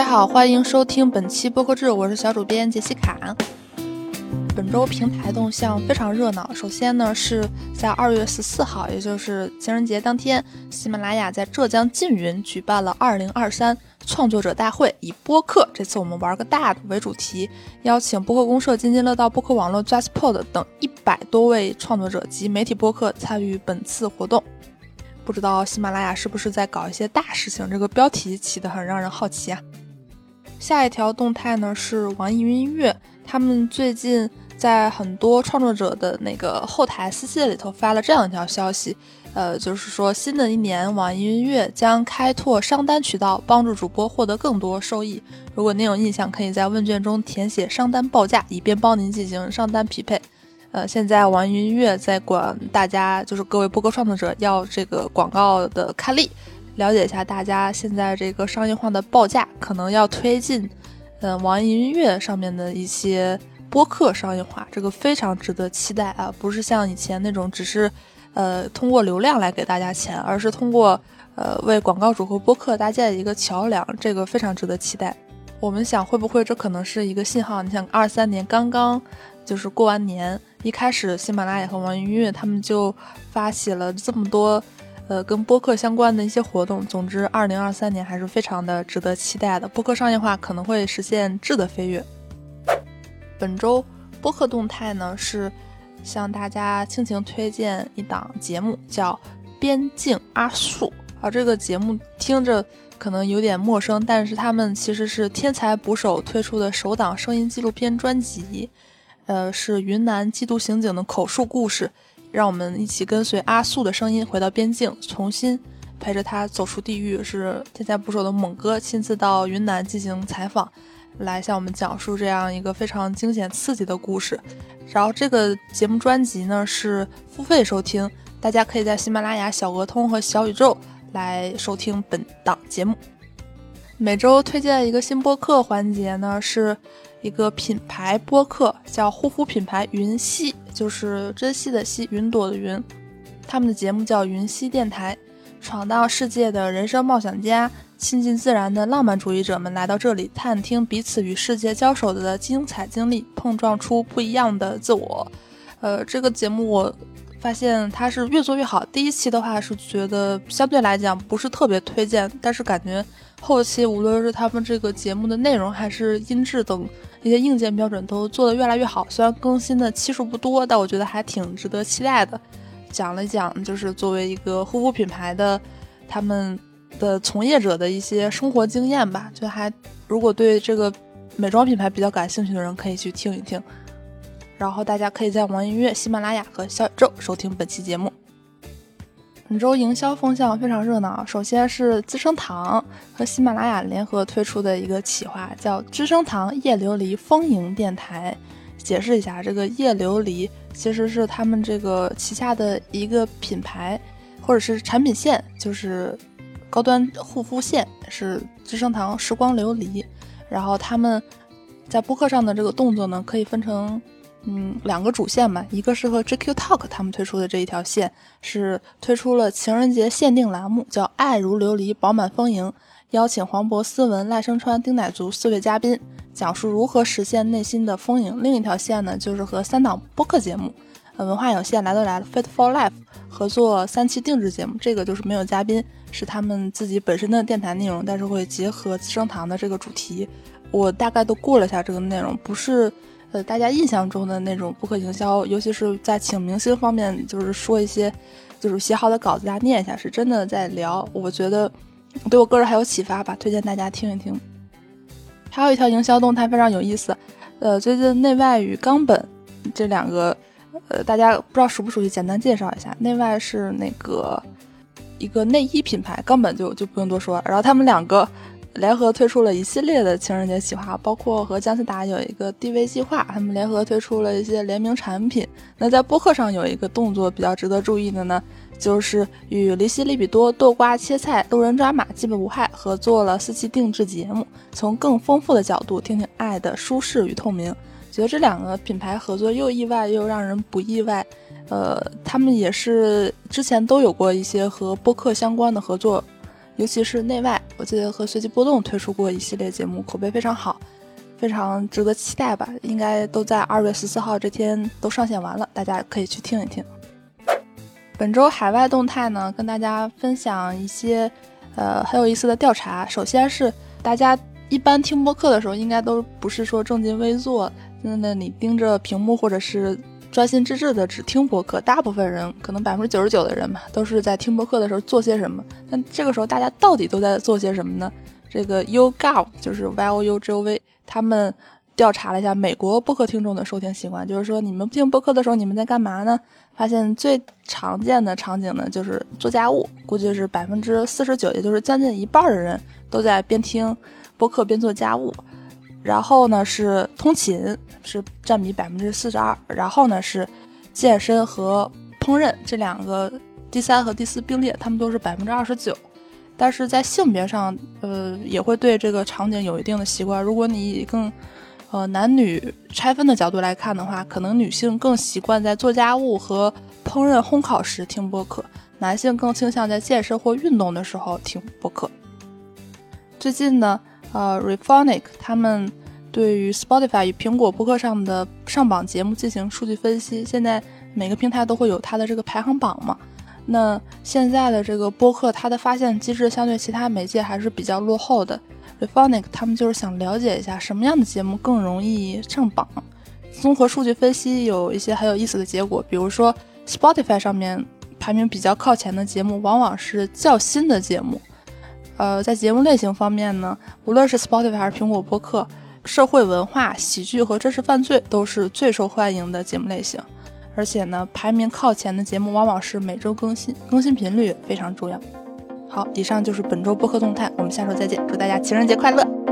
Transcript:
大家好，欢迎收听本期播客志，我是小主编杰西卡。本周平台动向非常热闹。首先呢，是在二月十四号，也就是情人节当天，喜马拉雅在浙江缙云举办了二零二三创作者大会，以播客这次我们玩个大的为主题，邀请播客公社、津津乐道播客网络、JustPod 等一百多位创作者及媒体播客参与本次活动。不知道喜马拉雅是不是在搞一些大事情？这个标题起得很让人好奇啊。下一条动态呢是网易云音乐，他们最近。在很多创作者的那个后台私信里头发了这样一条消息，呃，就是说新的一年网易云音乐将开拓商单渠道，帮助主播获得更多收益。如果您有印象，可以在问卷中填写商单报价，以便帮您进行商单匹配。呃，现在网易云音乐在管大家，就是各位播客创作者要这个广告的看例，了解一下大家现在这个商业化的报价，可能要推进，嗯，网易云音乐上面的一些。播客商业化，这个非常值得期待啊！不是像以前那种只是，呃，通过流量来给大家钱，而是通过，呃，为广告主和播客搭建一个桥梁，这个非常值得期待。我们想，会不会这可能是一个信号？你想，二三年刚刚就是过完年，一开始喜马拉雅和网易云音乐他们就发起了这么多，呃，跟播客相关的一些活动。总之，二零二三年还是非常的值得期待的。播客商业化可能会实现质的飞跃。本周播客动态呢是向大家倾情推荐一档节目，叫《边境阿树》啊。这个节目听着可能有点陌生，但是他们其实是天才捕手推出的首档声音纪录片专辑，呃，是云南缉毒刑警的口述故事。让我们一起跟随阿素的声音回到边境，重新陪着他走出地狱。是天才捕手的猛哥亲自到云南进行采访。来向我们讲述这样一个非常惊险刺激的故事，然后这个节目专辑呢是付费收听，大家可以在喜马拉雅、小鹅通和小宇宙来收听本档节目。每周推荐一个新播客环节呢，是一个品牌播客，叫护肤品牌云溪，就是珍惜的惜，云朵的云，他们的节目叫云溪电台，闯荡世界的人生冒险家。亲近自然的浪漫主义者们来到这里，探听彼此与世界交手的精彩经历，碰撞出不一样的自我。呃，这个节目我发现它是越做越好。第一期的话是觉得相对来讲不是特别推荐，但是感觉后期无论是他们这个节目的内容还是音质等一些硬件标准都做得越来越好。虽然更新的期数不多，但我觉得还挺值得期待的。讲了讲就是作为一个护肤品牌的他们。的从业者的一些生活经验吧，就还如果对这个美妆品牌比较感兴趣的人可以去听一听。然后大家可以在网易云音乐、喜马拉雅和小宇宙收听本期节目。本周营销风向非常热闹，首先是资生堂和喜马拉雅联合推出的一个企划，叫“资生堂夜琉璃丰盈电台”。解释一下，这个夜琉璃其实是他们这个旗下的一个品牌或者是产品线，就是。高端护肤线是资生堂时光琉璃，然后他们在播客上的这个动作呢，可以分成嗯两个主线吧，一个是和 GQ Talk 他们推出的这一条线，是推出了情人节限定栏目，叫爱如琉璃饱满丰盈，邀请黄渤、思文、赖声川、丁乃竺四位嘉宾，讲述如何实现内心的丰盈。另一条线呢，就是和三档播客节目，呃文化有限来都来了，Fit for Life 合作三期定制节目，这个就是没有嘉宾。是他们自己本身的电台内容，但是会结合资生堂的这个主题。我大概都过了一下这个内容，不是呃大家印象中的那种不可营销，尤其是在请明星方面，就是说一些就是写好的稿子大家念一下，是真的在聊。我觉得对我个人还有启发吧，推荐大家听一听。还有一条营销动态非常有意思，呃，最近内外与冈本这两个，呃，大家不知道熟不熟悉，简单介绍一下。内外是那个。一个内衣品牌，冈本就就不用多说。然后他们两个联合推出了一系列的情人节企划，包括和姜思达有一个 DV 计划，他们联合推出了一些联名产品。那在播客上有一个动作比较值得注意的呢，就是与离西利比多豆瓜切菜路人抓马基本无害合作了四期定制节目，从更丰富的角度听听爱的舒适与透明。觉得这两个品牌合作又意外又让人不意外。呃，他们也是之前都有过一些和播客相关的合作，尤其是内外，我记得和随机波动推出过一系列节目，口碑非常好，非常值得期待吧？应该都在二月十四号这天都上线完了，大家可以去听一听。本周海外动态呢，跟大家分享一些呃很有意思的调查。首先是大家一般听播客的时候，应该都不是说正襟危坐在那里盯着屏幕，或者是。专心致志的只听播客，大部分人可能百分之九十九的人吧，都是在听播客的时候做些什么。那这个时候大家到底都在做些什么呢？这个 YouGov 就是 Y O U G O V，他们调查了一下美国播客听众的收听习惯，就是说你们听播客的时候你们在干嘛呢？发现最常见的场景呢就是做家务，估计是百分之四十九，也就是将近一半的人都在边听播客边做家务。然后呢是通勤，是占比百分之四十二。然后呢是健身和烹饪这两个第三和第四并列，他们都是百分之二十九。但是在性别上，呃，也会对这个场景有一定的习惯。如果你以更呃男女拆分的角度来看的话，可能女性更习惯在做家务和烹饪烘烤时听播客，男性更倾向在健身或运动的时候听播客。最近呢。呃 r e p h o n i c 他们对于 Spotify 与苹果播客上的上榜节目进行数据分析。现在每个平台都会有它的这个排行榜嘛？那现在的这个播客，它的发现机制相对其他媒介还是比较落后的。r e p h o n i c 他们就是想了解一下什么样的节目更容易上榜。综合数据分析，有一些很有意思的结果，比如说 Spotify 上面排名比较靠前的节目，往往是较新的节目。呃，在节目类型方面呢，无论是 Spotify 还是苹果播客，社会文化、喜剧和真实犯罪都是最受欢迎的节目类型。而且呢，排名靠前的节目往往是每周更新，更新频率非常重要。好，以上就是本周播客动态，我们下周再见，祝大家情人节快乐！